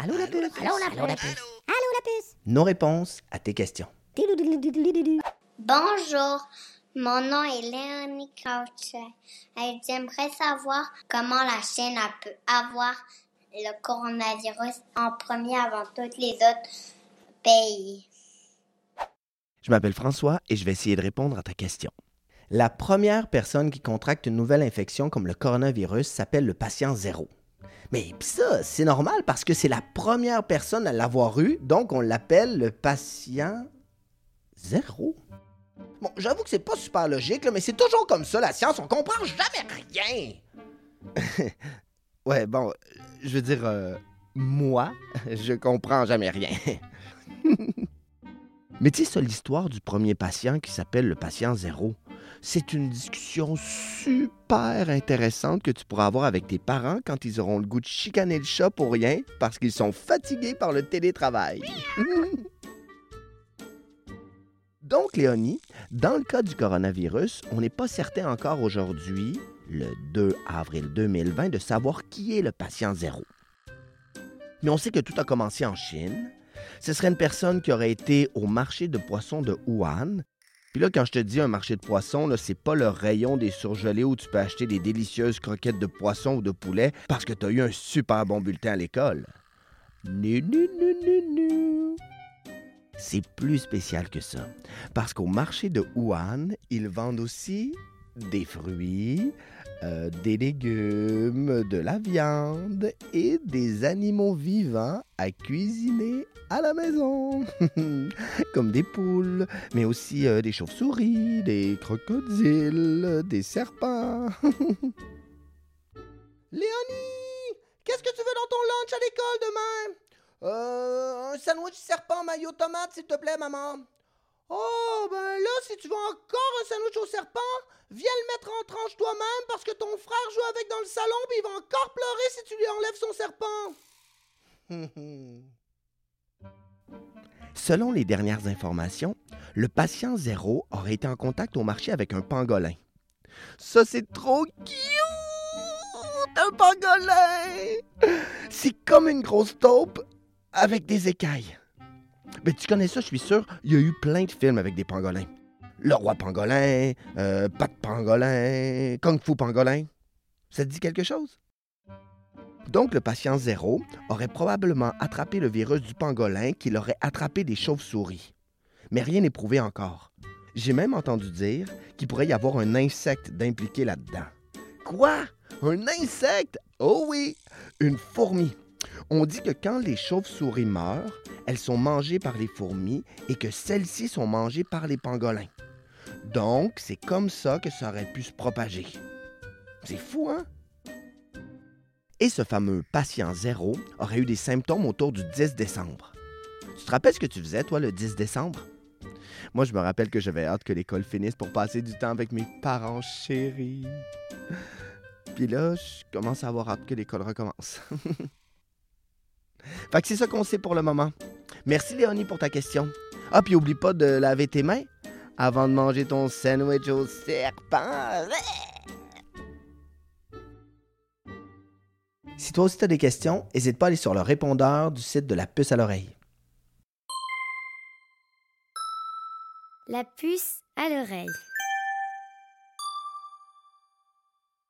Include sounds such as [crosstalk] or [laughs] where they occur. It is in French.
Allô la puce Allô la puce Allô la puce Nos réponses à tes questions. Bonjour, mon nom est Léonie Crouchet. Et j'aimerais savoir comment la Chine a pu avoir le coronavirus en premier avant tous les autres pays. Je m'appelle François et je vais essayer de répondre à ta question. La première personne qui contracte une nouvelle infection comme le coronavirus s'appelle le patient zéro. Mais ça, c'est normal parce que c'est la première personne à l'avoir eu, donc on l'appelle le patient zéro. Bon, j'avoue que c'est pas super logique, mais c'est toujours comme ça, la science, on comprend jamais rien. [laughs] ouais, bon, je veux dire, euh, moi, [laughs] je comprends jamais rien. [laughs] mais tu sais, ça, l'histoire du premier patient qui s'appelle le patient zéro, c'est une discussion super intéressante que tu pourras avoir avec tes parents quand ils auront le goût de chicaner le chat pour rien parce qu'ils sont fatigués par le télétravail. [laughs] Donc, Léonie, dans le cas du coronavirus, on n'est pas certain encore aujourd'hui, le 2 avril 2020, de savoir qui est le patient zéro. Mais on sait que tout a commencé en Chine. Ce serait une personne qui aurait été au marché de poissons de Wuhan. Puis là, quand je te dis un marché de poissons, c'est pas le rayon des surgelés où tu peux acheter des délicieuses croquettes de poisson ou de poulet parce que tu as eu un super bon bulletin à l'école. C'est plus spécial que ça. Parce qu'au marché de Wuhan, ils vendent aussi des fruits, euh, des légumes, de la viande et des animaux vivants à cuisiner à la maison. [laughs] Comme des poules, mais aussi euh, des chauves-souris, des crocodiles, des serpents. [laughs] Léonie, qu'est-ce que tu veux dans ton lunch à l'école demain? Euh, un sandwich serpent maillot tomate, s'il te plaît, maman. Oh, ben là, si tu veux encore un sandwich au serpent, viens le mettre en tranche toi-même parce que ton frère joue avec dans le salon puis il va encore pleurer si tu lui enlèves son serpent. [laughs] Selon les dernières informations, le patient zéro aurait été en contact au marché avec un pangolin. Ça, c'est trop cute! Un pangolin! C'est comme une grosse taupe avec des écailles. Mais tu connais ça, je suis sûr. Il y a eu plein de films avec des pangolins. Le roi pangolin, euh, Pat pangolin, Kung Fu pangolin. Ça te dit quelque chose? Donc, le patient zéro aurait probablement attrapé le virus du pangolin qu'il aurait attrapé des chauves-souris. Mais rien n'est prouvé encore. J'ai même entendu dire qu'il pourrait y avoir un insecte d'impliqué là-dedans. Quoi? Un insecte? Oh oui! Une fourmi. On dit que quand les chauves-souris meurent, elles sont mangées par les fourmis et que celles-ci sont mangées par les pangolins. Donc, c'est comme ça que ça aurait pu se propager. C'est fou, hein? Et ce fameux patient zéro aurait eu des symptômes autour du 10 décembre. Tu te rappelles ce que tu faisais, toi, le 10 décembre? Moi, je me rappelle que j'avais hâte que l'école finisse pour passer du temps avec mes parents chéris. Puis là, je commence à avoir hâte que l'école recommence. [laughs] Fait que c'est ça qu'on sait pour le moment. Merci Léonie pour ta question. Ah, puis oublie pas de laver tes mains avant de manger ton sandwich au serpent. Si toi aussi tu as des questions, n'hésite pas à aller sur le répondeur du site de la puce à l'oreille. La puce à l'oreille.